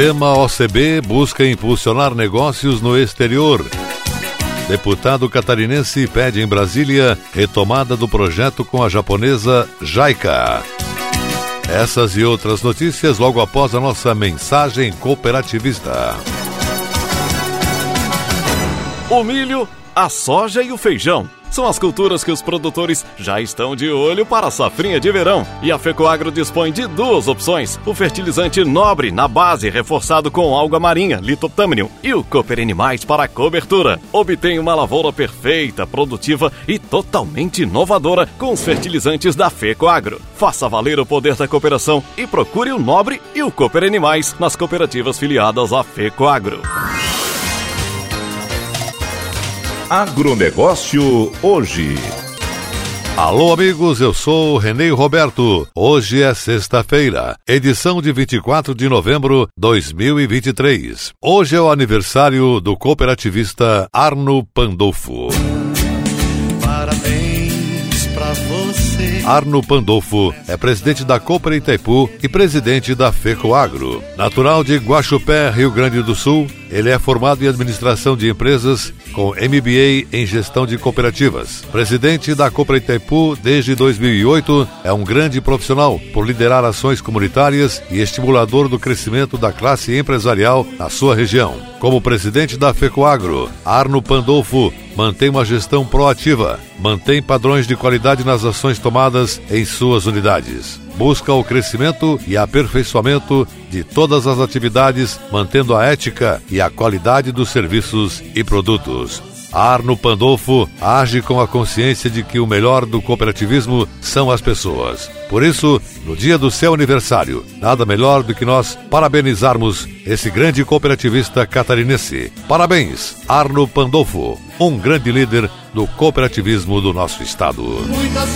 Sistema OCB busca impulsionar negócios no exterior. Deputado catarinense pede em Brasília retomada do projeto com a japonesa Jaika. Essas e outras notícias logo após a nossa mensagem cooperativista. O milho, a soja e o feijão são as culturas que os produtores já estão de olho para a safrinha de verão. E a Fecoagro dispõe de duas opções: o fertilizante nobre na base, reforçado com alga marinha, litoptâmino, e o Cooper Animais para cobertura. Obtém uma lavoura perfeita, produtiva e totalmente inovadora com os fertilizantes da Fecoagro. Faça valer o poder da cooperação e procure o Nobre e o Cooper Animais nas cooperativas filiadas à Fecoagro. Agronegócio hoje. Alô, amigos, eu sou Renê Roberto. Hoje é sexta-feira, edição de 24 de novembro de 2023. Hoje é o aniversário do cooperativista Arno Pandolfo. Arno Pandolfo é presidente da Cooper Itaipu e presidente da FECOAGRO. Natural de Guaxupé, Rio Grande do Sul, ele é formado em administração de empresas com MBA em gestão de cooperativas. Presidente da Cooper Itaipu desde 2008, é um grande profissional por liderar ações comunitárias e estimulador do crescimento da classe empresarial na sua região. Como presidente da FECOAGRO, Arno Pandolfo mantém uma gestão proativa, mantém padrões de qualidade nas ações tomadas em suas unidades busca o crescimento e aperfeiçoamento de todas as atividades, mantendo a ética e a qualidade dos serviços e produtos. Arno Pandolfo age com a consciência de que o melhor do cooperativismo são as pessoas. Por isso, no dia do seu aniversário, nada melhor do que nós parabenizarmos esse grande cooperativista catarinense. Parabéns, Arno Pandolfo, um grande líder do cooperativismo do nosso estado. Muitas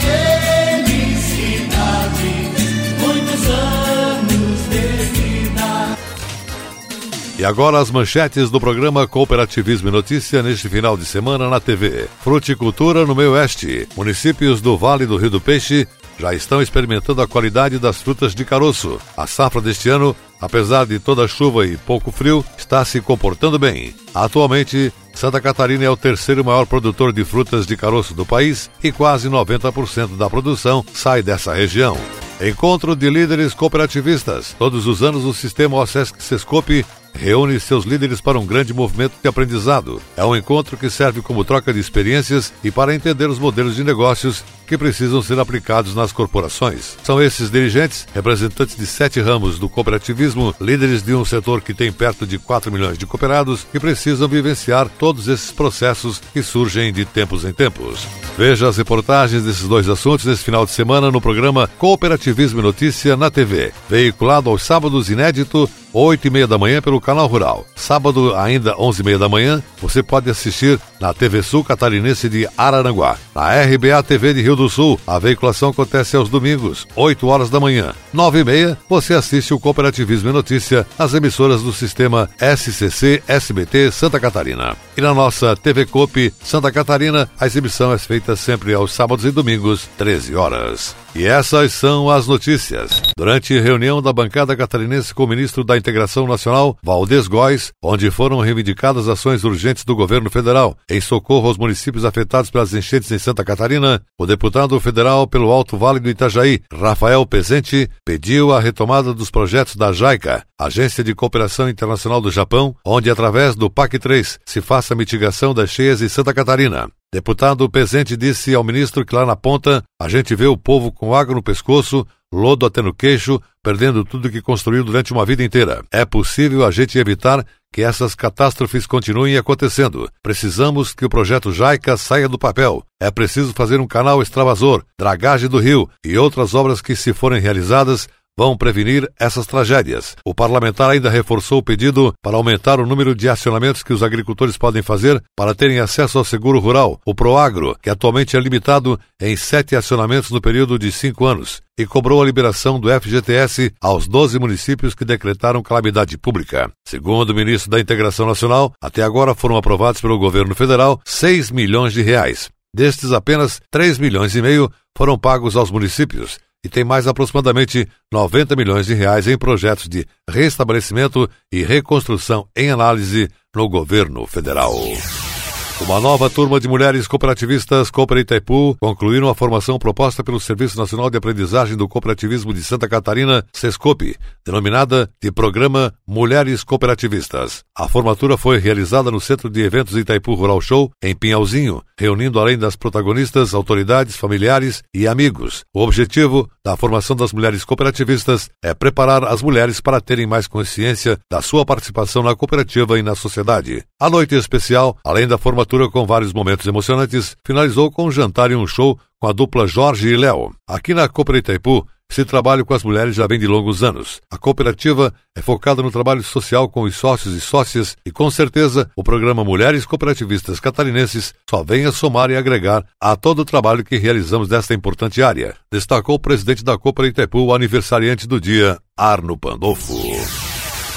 E agora as manchetes do programa Cooperativismo e Notícia neste final de semana na TV. Fruticultura no meio oeste. Municípios do Vale do Rio do Peixe já estão experimentando a qualidade das frutas de caroço. A safra deste ano, apesar de toda a chuva e pouco frio, está se comportando bem. Atualmente, Santa Catarina é o terceiro maior produtor de frutas de caroço do país e quase 90% da produção sai dessa região. Encontro de líderes cooperativistas. Todos os anos o sistema OSESC Sescope reúne seus líderes para um grande movimento de aprendizado. É um encontro que serve como troca de experiências e para entender os modelos de negócios que precisam ser aplicados nas corporações. São esses dirigentes, representantes de sete ramos do cooperativismo, líderes de um setor que tem perto de 4 milhões de cooperados, que precisam vivenciar todos esses processos que surgem de tempos em tempos. Veja as reportagens desses dois assuntos nesse final de semana no programa Cooperativismo e Notícia na TV, veiculado aos sábados inédito 8 e meia da manhã pelo Canal Rural. Sábado, ainda 11 e meia da manhã, você pode assistir na TV Sul Catarinense de Araranguá. Na RBA TV de Rio do Sul, a veiculação acontece aos domingos, 8 horas da manhã. 9 e meia, você assiste o Cooperativismo e Notícia nas emissoras do sistema SCC SBT Santa Catarina. E na nossa TV Coop Santa Catarina, a exibição é feita sempre aos sábados e domingos, 13 horas. E essas são as notícias. Durante reunião da bancada catarinense com o ministro da Integração Nacional, Valdez Góes, onde foram reivindicadas ações urgentes do governo federal em socorro aos municípios afetados pelas enchentes em Santa Catarina, o deputado federal pelo Alto Vale do Itajaí, Rafael Pezente, pediu a retomada dos projetos da JICA, Agência de Cooperação Internacional do Japão, onde através do PAC 3 se faça a mitigação das cheias em Santa Catarina. Deputado Pezente disse ao ministro que lá na ponta a gente vê o povo com água no pescoço, lodo até no queixo, perdendo tudo que construiu durante uma vida inteira. É possível a gente evitar que essas catástrofes continuem acontecendo. Precisamos que o projeto Jaica saia do papel. É preciso fazer um canal extravasor, dragagem do rio e outras obras que, se forem realizadas, vão prevenir essas tragédias. O parlamentar ainda reforçou o pedido para aumentar o número de acionamentos que os agricultores podem fazer para terem acesso ao seguro rural, o Proagro, que atualmente é limitado em sete acionamentos no período de cinco anos, e cobrou a liberação do FGTS aos 12 municípios que decretaram calamidade pública. Segundo o ministro da Integração Nacional, até agora foram aprovados pelo governo federal 6 milhões de reais. Destes, apenas 3 milhões e meio foram pagos aos municípios e tem mais aproximadamente 90 milhões de reais em projetos de restabelecimento e reconstrução em análise no governo federal. Uma nova turma de mulheres cooperativistas Cooper Itaipu concluíram a formação proposta pelo Serviço Nacional de Aprendizagem do Cooperativismo de Santa Catarina, SESCOP, denominada de Programa Mulheres Cooperativistas. A formatura foi realizada no Centro de Eventos Itaipu Rural Show, em Pinhalzinho, reunindo além das protagonistas, autoridades, familiares e amigos. O objetivo da formação das mulheres cooperativistas é preparar as mulheres para terem mais consciência da sua participação na cooperativa e na sociedade. A noite especial, além da formatura com vários momentos emocionantes, finalizou com um jantar e um show com a dupla Jorge e Léo. Aqui na Copa Itaipu, esse trabalho com as mulheres já vem de longos anos. A cooperativa é focada no trabalho social com os sócios e sócias e, com certeza, o programa Mulheres Cooperativistas Catarinenses só vem a somar e agregar a todo o trabalho que realizamos nesta importante área, destacou o presidente da Copa Itaipu, o aniversariante do dia, Arno Pandolfo.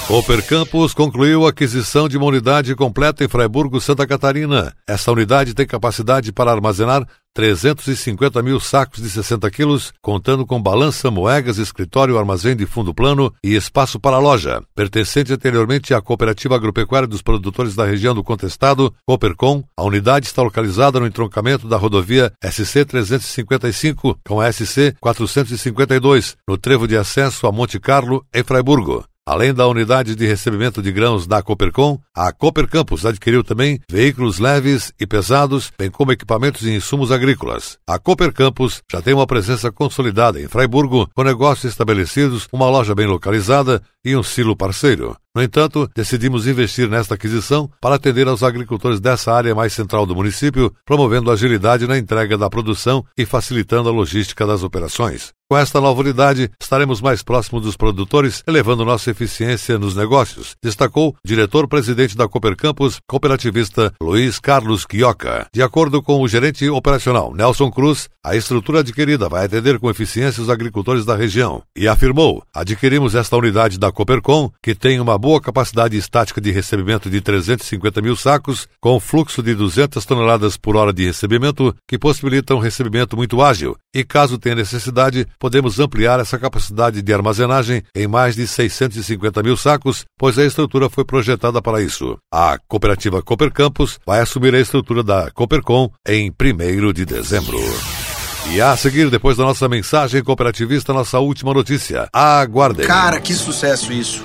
Cooper Campus concluiu a aquisição de uma unidade completa em Freiburgo, Santa Catarina. Essa unidade tem capacidade para armazenar 350 mil sacos de 60 quilos, contando com balança, moedas, escritório, armazém de fundo plano e espaço para loja. Pertencente anteriormente à Cooperativa Agropecuária dos Produtores da região do Contestado, Coopercom, a unidade está localizada no entroncamento da rodovia SC 355 com a SC 452, no trevo de acesso a Monte Carlo, em Freiburgo. Além da unidade de recebimento de grãos da Coopercom, a Cooper Campus adquiriu também veículos leves e pesados, bem como equipamentos e insumos agrícolas. A Cooper Campus já tem uma presença consolidada em Freiburgo, com negócios estabelecidos, uma loja bem localizada e um silo parceiro. No entanto, decidimos investir nesta aquisição para atender aos agricultores dessa área mais central do município, promovendo agilidade na entrega da produção e facilitando a logística das operações. Com esta nova unidade, estaremos mais próximos dos produtores, elevando nossa eficiência nos negócios, destacou diretor-presidente da Cooper Campus, cooperativista Luiz Carlos Quioca. De acordo com o gerente operacional Nelson Cruz, a estrutura adquirida vai atender com eficiência os agricultores da região e afirmou: adquirimos esta unidade da Coopercom, que tem uma boa capacidade estática de recebimento de 350 mil sacos, com fluxo de 200 toneladas por hora de recebimento, que possibilita um recebimento muito ágil. E caso tenha necessidade, podemos ampliar essa capacidade de armazenagem em mais de 650 mil sacos, pois a estrutura foi projetada para isso. A cooperativa Cooper Campus vai assumir a estrutura da Coopercom em 1 de dezembro. E a seguir, depois da nossa mensagem cooperativista, nossa última notícia. Aguardem. Cara, que sucesso isso.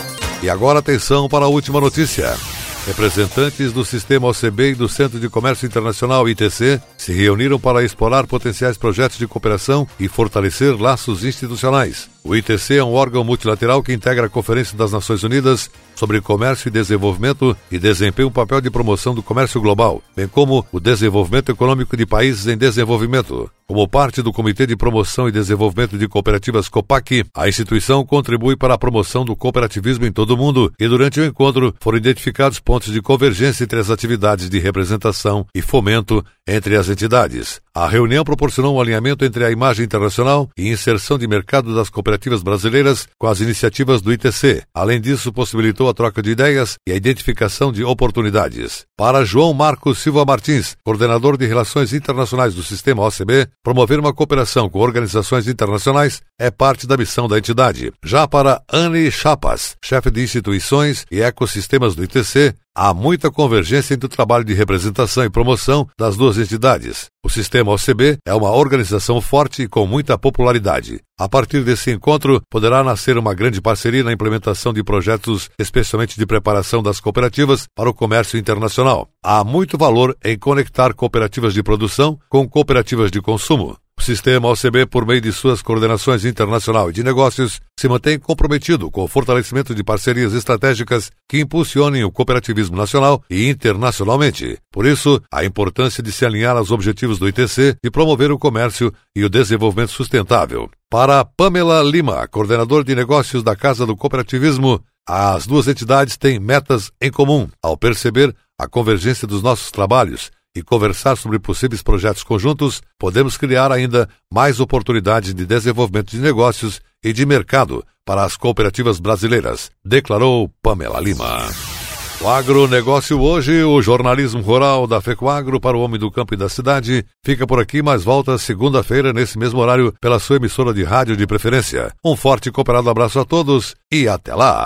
E agora atenção para a última notícia. Representantes do Sistema OCB e do Centro de Comércio Internacional ITC se reuniram para explorar potenciais projetos de cooperação e fortalecer laços institucionais. O ITC é um órgão multilateral que integra a Conferência das Nações Unidas sobre Comércio e Desenvolvimento e desempenha um papel de promoção do comércio global, bem como o desenvolvimento econômico de países em desenvolvimento. Como parte do Comitê de Promoção e Desenvolvimento de Cooperativas COPAC, a instituição contribui para a promoção do cooperativismo em todo o mundo e durante o encontro foram identificados pontos de convergência entre as atividades de representação e fomento entre as entidades. A reunião proporcionou um alinhamento entre a imagem internacional e inserção de mercado das cooperativas brasileiras com as iniciativas do ITC. Além disso, possibilitou a troca de ideias e a identificação de oportunidades. Para João Marcos Silva Martins, coordenador de Relações Internacionais do Sistema OCB, promover uma cooperação com organizações internacionais é parte da missão da entidade. Já para Anne Chapas, chefe de instituições e ecossistemas do ITC, Há muita convergência entre o trabalho de representação e promoção das duas entidades. O sistema OCB é uma organização forte e com muita popularidade. A partir desse encontro, poderá nascer uma grande parceria na implementação de projetos, especialmente de preparação das cooperativas para o comércio internacional. Há muito valor em conectar cooperativas de produção com cooperativas de consumo. O sistema OCB, por meio de suas coordenações internacional e de negócios, se mantém comprometido com o fortalecimento de parcerias estratégicas que impulsionem o cooperativismo nacional e internacionalmente. Por isso, a importância de se alinhar aos objetivos do ITC de promover o comércio e o desenvolvimento sustentável. Para Pamela Lima, coordenador de negócios da Casa do Cooperativismo, as duas entidades têm metas em comum ao perceber a convergência dos nossos trabalhos e conversar sobre possíveis projetos conjuntos, podemos criar ainda mais oportunidades de desenvolvimento de negócios e de mercado para as cooperativas brasileiras, declarou Pamela Lima. O agronegócio hoje, o jornalismo rural da FECOAGro para o homem do campo e da cidade, fica por aqui, mas volta segunda-feira, nesse mesmo horário, pela sua emissora de rádio de preferência. Um forte e cooperado abraço a todos e até lá!